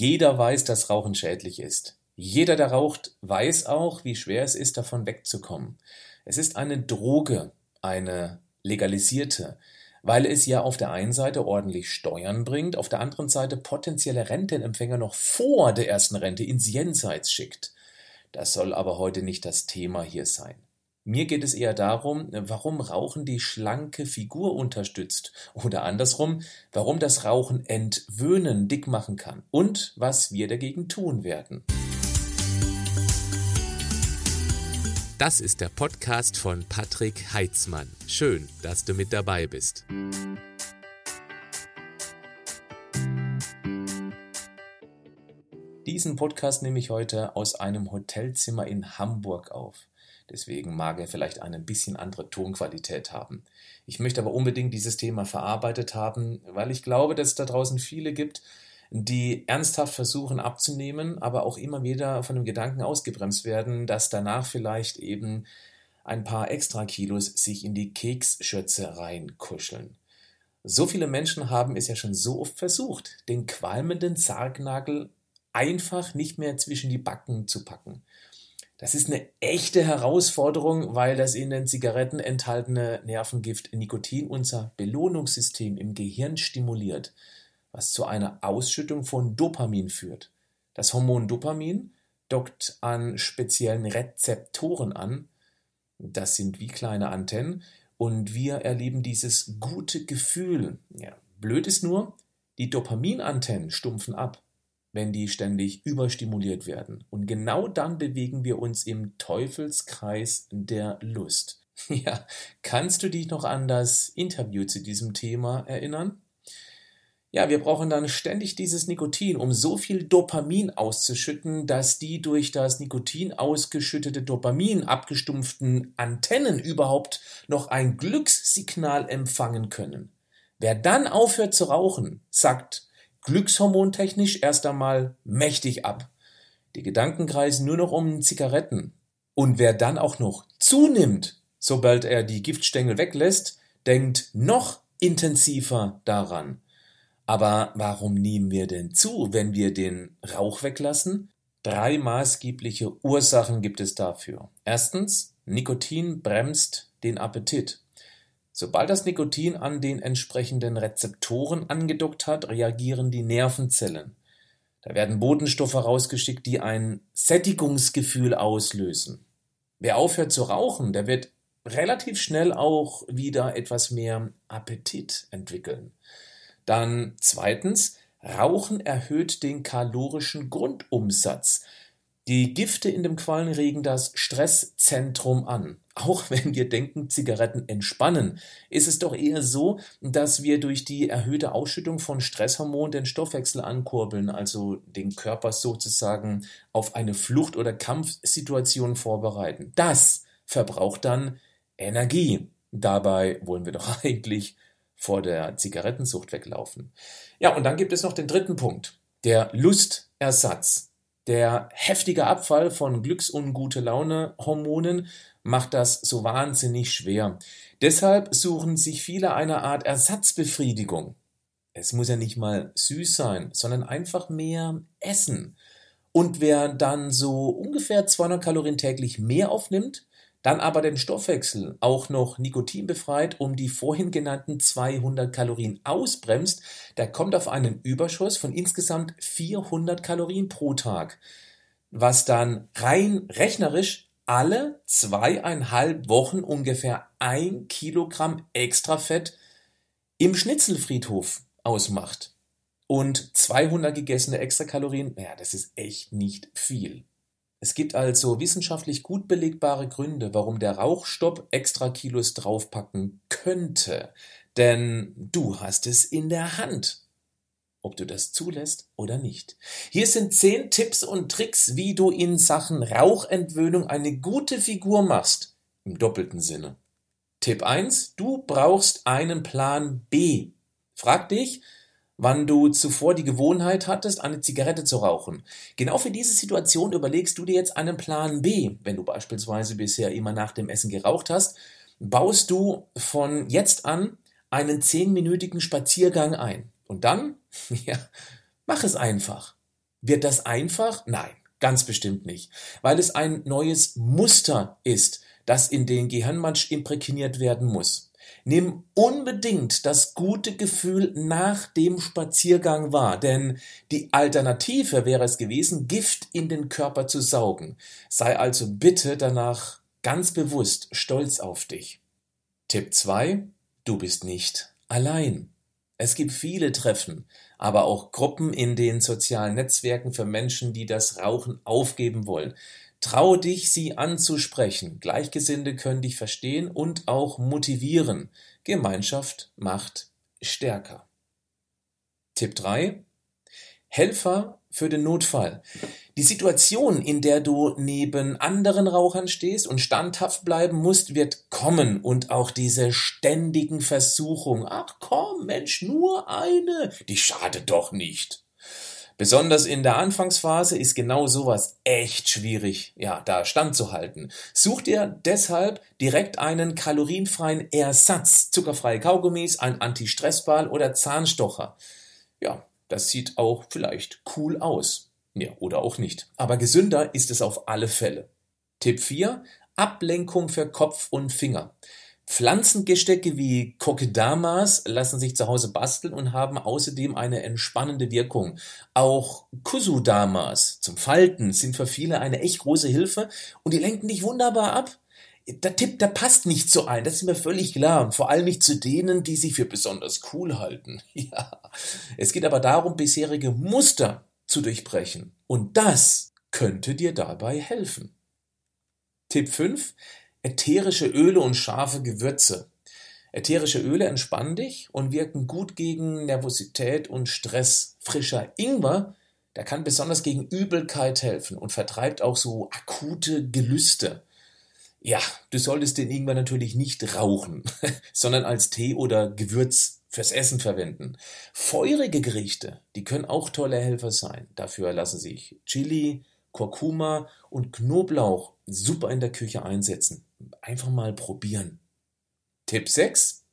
Jeder weiß, dass Rauchen schädlich ist. Jeder, der raucht, weiß auch, wie schwer es ist, davon wegzukommen. Es ist eine Droge, eine legalisierte, weil es ja auf der einen Seite ordentlich Steuern bringt, auf der anderen Seite potenzielle Rentenempfänger noch vor der ersten Rente ins Jenseits schickt. Das soll aber heute nicht das Thema hier sein. Mir geht es eher darum, warum Rauchen die schlanke Figur unterstützt oder andersrum, warum das Rauchen entwöhnen dick machen kann und was wir dagegen tun werden. Das ist der Podcast von Patrick Heitzmann. Schön, dass du mit dabei bist. Diesen Podcast nehme ich heute aus einem Hotelzimmer in Hamburg auf. Deswegen mag er vielleicht eine bisschen andere Tonqualität haben. Ich möchte aber unbedingt dieses Thema verarbeitet haben, weil ich glaube, dass es da draußen viele gibt, die ernsthaft versuchen abzunehmen, aber auch immer wieder von dem Gedanken ausgebremst werden, dass danach vielleicht eben ein paar extra Kilos sich in die Keksschürze reinkuscheln. So viele Menschen haben es ja schon so oft versucht, den qualmenden Sargnagel einfach nicht mehr zwischen die Backen zu packen. Das ist eine echte Herausforderung, weil das in den Zigaretten enthaltene Nervengift Nikotin unser Belohnungssystem im Gehirn stimuliert, was zu einer Ausschüttung von Dopamin führt. Das Hormon Dopamin dockt an speziellen Rezeptoren an, das sind wie kleine Antennen, und wir erleben dieses gute Gefühl. Ja, blöd ist nur, die Dopaminantennen stumpfen ab wenn die ständig überstimuliert werden. Und genau dann bewegen wir uns im Teufelskreis der Lust. Ja, kannst du dich noch an das Interview zu diesem Thema erinnern? Ja, wir brauchen dann ständig dieses Nikotin, um so viel Dopamin auszuschütten, dass die durch das Nikotin ausgeschüttete Dopamin abgestumpften Antennen überhaupt noch ein Glückssignal empfangen können. Wer dann aufhört zu rauchen, sagt glückshormontechnisch erst einmal mächtig ab. Die Gedanken kreisen nur noch um Zigaretten. Und wer dann auch noch zunimmt, sobald er die Giftstängel weglässt, denkt noch intensiver daran. Aber warum nehmen wir denn zu, wenn wir den Rauch weglassen? Drei maßgebliche Ursachen gibt es dafür. Erstens, Nikotin bremst den Appetit. Sobald das Nikotin an den entsprechenden Rezeptoren angedockt hat, reagieren die Nervenzellen. Da werden Botenstoffe rausgeschickt, die ein Sättigungsgefühl auslösen. Wer aufhört zu rauchen, der wird relativ schnell auch wieder etwas mehr Appetit entwickeln. Dann zweitens, Rauchen erhöht den kalorischen Grundumsatz. Die Gifte in dem Quallen regen das Stresszentrum an. Auch wenn wir denken, Zigaretten entspannen, ist es doch eher so, dass wir durch die erhöhte Ausschüttung von Stresshormonen den Stoffwechsel ankurbeln, also den Körper sozusagen auf eine Flucht- oder Kampfsituation vorbereiten. Das verbraucht dann Energie. Dabei wollen wir doch eigentlich vor der Zigarettensucht weglaufen. Ja, und dann gibt es noch den dritten Punkt, der Lustersatz. Der heftige Abfall von Glücks- und Gute-Laune-Hormonen macht das so wahnsinnig schwer. Deshalb suchen sich viele eine Art Ersatzbefriedigung. Es muss ja nicht mal süß sein, sondern einfach mehr essen. Und wer dann so ungefähr 200 Kalorien täglich mehr aufnimmt, dann aber den Stoffwechsel auch noch Nikotin befreit, um die vorhin genannten 200 Kalorien ausbremst, der kommt auf einen Überschuss von insgesamt 400 Kalorien pro Tag, was dann rein rechnerisch alle zweieinhalb Wochen ungefähr ein Kilogramm extra Fett im Schnitzelfriedhof ausmacht. Und 200 gegessene Extrakalorien, ja, das ist echt nicht viel. Es gibt also wissenschaftlich gut belegbare Gründe, warum der Rauchstopp extra Kilos draufpacken könnte. Denn du hast es in der Hand, ob du das zulässt oder nicht. Hier sind zehn Tipps und Tricks, wie du in Sachen Rauchentwöhnung eine gute Figur machst. Im doppelten Sinne. Tipp 1. Du brauchst einen Plan B. Frag dich, wann du zuvor die Gewohnheit hattest, eine Zigarette zu rauchen. Genau für diese Situation überlegst du dir jetzt einen Plan B. Wenn du beispielsweise bisher immer nach dem Essen geraucht hast, baust du von jetzt an einen zehnminütigen Spaziergang ein. Und dann, ja, mach es einfach. Wird das einfach? Nein, ganz bestimmt nicht, weil es ein neues Muster ist, das in den Gehirnmatsch imprägniert werden muss. Nimm unbedingt das gute Gefühl nach dem Spaziergang wahr, denn die Alternative wäre es gewesen, Gift in den Körper zu saugen. Sei also bitte danach ganz bewusst stolz auf dich. Tipp 2. Du bist nicht allein. Es gibt viele Treffen, aber auch Gruppen in den sozialen Netzwerken für Menschen, die das Rauchen aufgeben wollen. Trau dich, sie anzusprechen. Gleichgesinnte können dich verstehen und auch motivieren. Gemeinschaft macht stärker. Tipp 3. Helfer für den Notfall. Die Situation, in der du neben anderen Rauchern stehst und standhaft bleiben musst, wird kommen und auch diese ständigen Versuchungen. Ach komm, Mensch, nur eine, die schadet doch nicht. Besonders in der Anfangsphase ist genau sowas echt schwierig, ja, da standzuhalten. Such dir deshalb direkt einen kalorienfreien Ersatz, zuckerfreie Kaugummis, ein Anti-Stressball oder Zahnstocher. Ja, das sieht auch vielleicht cool aus. Ja, oder auch nicht. Aber gesünder ist es auf alle Fälle. Tipp 4. Ablenkung für Kopf und Finger. Pflanzengestecke wie Kokedamas lassen sich zu Hause basteln und haben außerdem eine entspannende Wirkung. Auch Kusudamas zum Falten sind für viele eine echt große Hilfe und die lenken dich wunderbar ab. Der Tipp, der passt nicht zu allen, das ist mir völlig klar. vor allem nicht zu denen, die sich für besonders cool halten. Ja. Es geht aber darum, bisherige Muster zu durchbrechen. Und das könnte dir dabei helfen. Tipp 5. Ätherische Öle und scharfe Gewürze. Ätherische Öle entspannen dich und wirken gut gegen Nervosität und Stress. Frischer Ingwer, der kann besonders gegen Übelkeit helfen und vertreibt auch so akute Gelüste. Ja, du solltest den Ingwer natürlich nicht rauchen, sondern als Tee oder Gewürz fürs Essen verwenden. Feurige Gerichte, die können auch tolle Helfer sein. Dafür lassen sich Chili, Kurkuma und Knoblauch super in der Küche einsetzen. Einfach mal probieren. Tipp 6.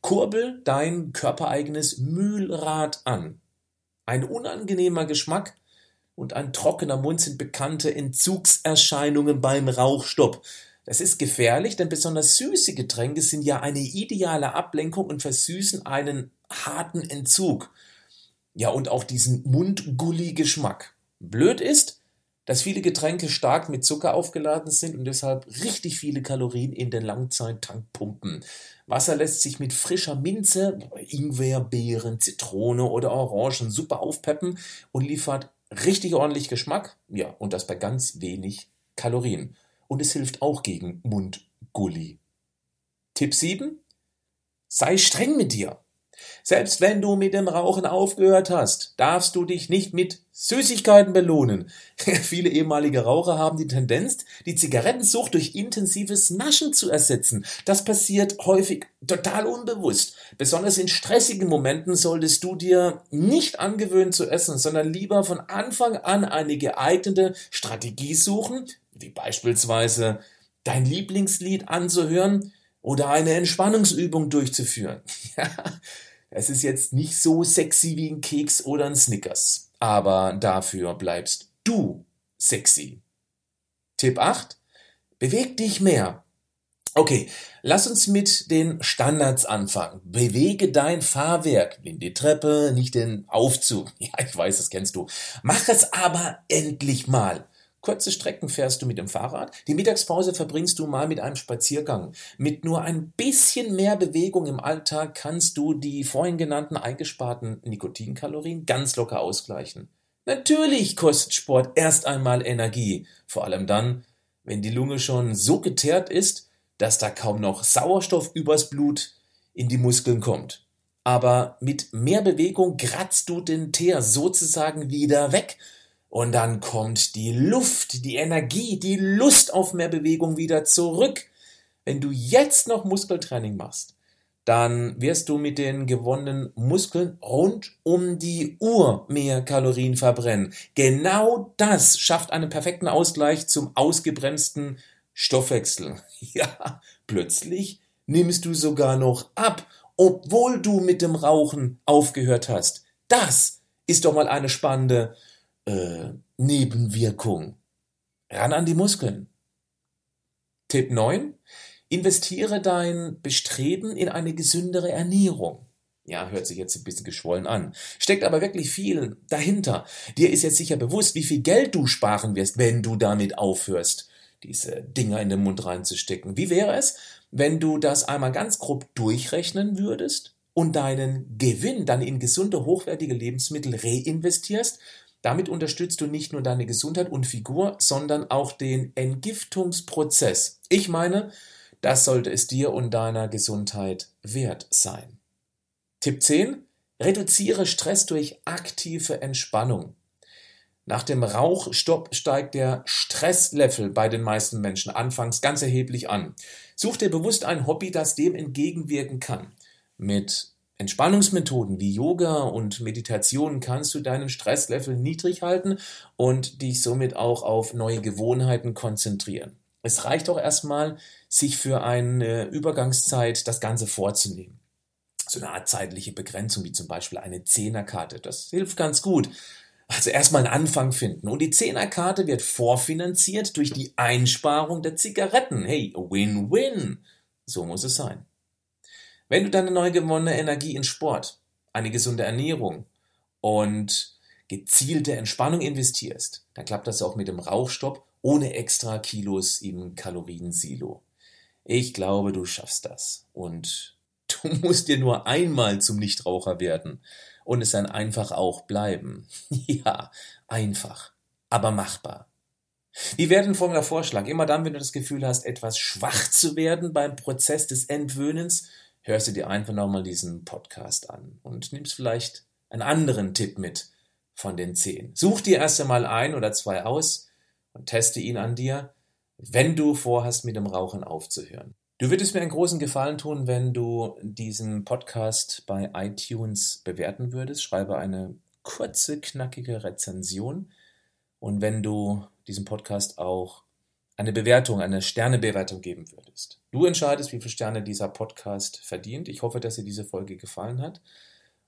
Kurbel dein körpereigenes Mühlrad an. Ein unangenehmer Geschmack und ein trockener Mund sind bekannte Entzugserscheinungen beim Rauchstopp. Das ist gefährlich, denn besonders süße Getränke sind ja eine ideale Ablenkung und versüßen einen harten Entzug. Ja, und auch diesen Mundgulli-Geschmack. Blöd ist, dass viele Getränke stark mit Zucker aufgeladen sind und deshalb richtig viele Kalorien in den Langzeittank pumpen. Wasser lässt sich mit frischer Minze, Ingwer, Beeren, Zitrone oder Orangen super aufpeppen und liefert richtig ordentlich Geschmack. Ja, und das bei ganz wenig Kalorien und es hilft auch gegen Mundgulli. Tipp 7. Sei streng mit dir. Selbst wenn du mit dem Rauchen aufgehört hast, darfst du dich nicht mit Süßigkeiten belohnen. Viele ehemalige Raucher haben die Tendenz, die Zigarettensucht durch intensives Naschen zu ersetzen. Das passiert häufig total unbewusst. Besonders in stressigen Momenten solltest du dir nicht angewöhnen zu essen, sondern lieber von Anfang an eine geeignete Strategie suchen, wie beispielsweise dein Lieblingslied anzuhören oder eine Entspannungsübung durchzuführen. Es ist jetzt nicht so sexy wie ein Keks oder ein Snickers, aber dafür bleibst du sexy. Tipp 8. Beweg dich mehr. Okay, lass uns mit den Standards anfangen. Bewege dein Fahrwerk. Nimm die Treppe, nicht den Aufzug. Ja, ich weiß, das kennst du. Mach es aber endlich mal. Kurze Strecken fährst du mit dem Fahrrad, die Mittagspause verbringst du mal mit einem Spaziergang. Mit nur ein bisschen mehr Bewegung im Alltag kannst du die vorhin genannten eingesparten Nikotinkalorien ganz locker ausgleichen. Natürlich kostet Sport erst einmal Energie, vor allem dann, wenn die Lunge schon so geteert ist, dass da kaum noch Sauerstoff übers Blut in die Muskeln kommt. Aber mit mehr Bewegung kratzt du den Teer sozusagen wieder weg und dann kommt die Luft, die Energie, die Lust auf mehr Bewegung wieder zurück. Wenn du jetzt noch Muskeltraining machst, dann wirst du mit den gewonnenen Muskeln rund um die Uhr mehr Kalorien verbrennen. Genau das schafft einen perfekten Ausgleich zum ausgebremsten Stoffwechsel. Ja, plötzlich nimmst du sogar noch ab, obwohl du mit dem Rauchen aufgehört hast. Das ist doch mal eine spannende äh, Nebenwirkung. Ran an die Muskeln. Tipp 9. Investiere dein Bestreben in eine gesündere Ernährung. Ja, hört sich jetzt ein bisschen geschwollen an. Steckt aber wirklich viel dahinter. Dir ist jetzt sicher bewusst, wie viel Geld du sparen wirst, wenn du damit aufhörst, diese Dinger in den Mund reinzustecken. Wie wäre es, wenn du das einmal ganz grob durchrechnen würdest und deinen Gewinn dann in gesunde, hochwertige Lebensmittel reinvestierst? Damit unterstützt du nicht nur deine Gesundheit und Figur, sondern auch den Entgiftungsprozess. Ich meine, das sollte es dir und deiner Gesundheit wert sein. Tipp 10. Reduziere Stress durch aktive Entspannung. Nach dem Rauchstopp steigt der Stresslevel bei den meisten Menschen anfangs ganz erheblich an. Such dir bewusst ein Hobby, das dem entgegenwirken kann. Mit Entspannungsmethoden wie Yoga und Meditation kannst du deinen Stresslevel niedrig halten und dich somit auch auf neue Gewohnheiten konzentrieren. Es reicht auch erstmal, sich für eine Übergangszeit das Ganze vorzunehmen. So eine Art zeitliche Begrenzung, wie zum Beispiel eine Zehnerkarte. Das hilft ganz gut. Also erstmal einen Anfang finden. Und die Zehnerkarte wird vorfinanziert durch die Einsparung der Zigaretten. Hey, Win-Win. So muss es sein. Wenn du deine neu gewonnene Energie in Sport, eine gesunde Ernährung und gezielte Entspannung investierst, dann klappt das auch mit dem Rauchstopp ohne extra Kilos im Kaloriensilo. Ich glaube, du schaffst das. Und du musst dir nur einmal zum Nichtraucher werden und es dann einfach auch bleiben. ja, einfach, aber machbar. Wie wäre denn folgender Vorschlag? Immer dann, wenn du das Gefühl hast, etwas schwach zu werden beim Prozess des Entwöhnens, hörst du dir einfach nochmal diesen Podcast an und nimmst vielleicht einen anderen Tipp mit von den zehn. Such dir erst einmal ein oder zwei aus, und teste ihn an dir, wenn du vorhast, mit dem Rauchen aufzuhören. Du würdest mir einen großen Gefallen tun, wenn du diesen Podcast bei iTunes bewerten würdest. Schreibe eine kurze, knackige Rezension. Und wenn du diesem Podcast auch eine Bewertung, eine Sternebewertung geben würdest. Du entscheidest, wie viele Sterne dieser Podcast verdient. Ich hoffe, dass dir diese Folge gefallen hat.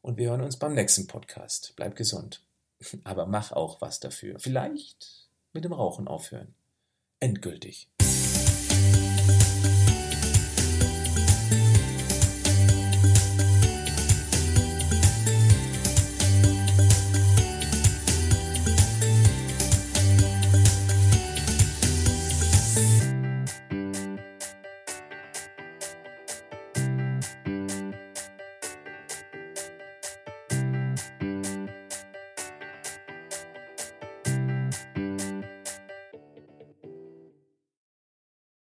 Und wir hören uns beim nächsten Podcast. Bleib gesund. Aber mach auch was dafür. Vielleicht mit dem Rauchen aufhören. Endgültig.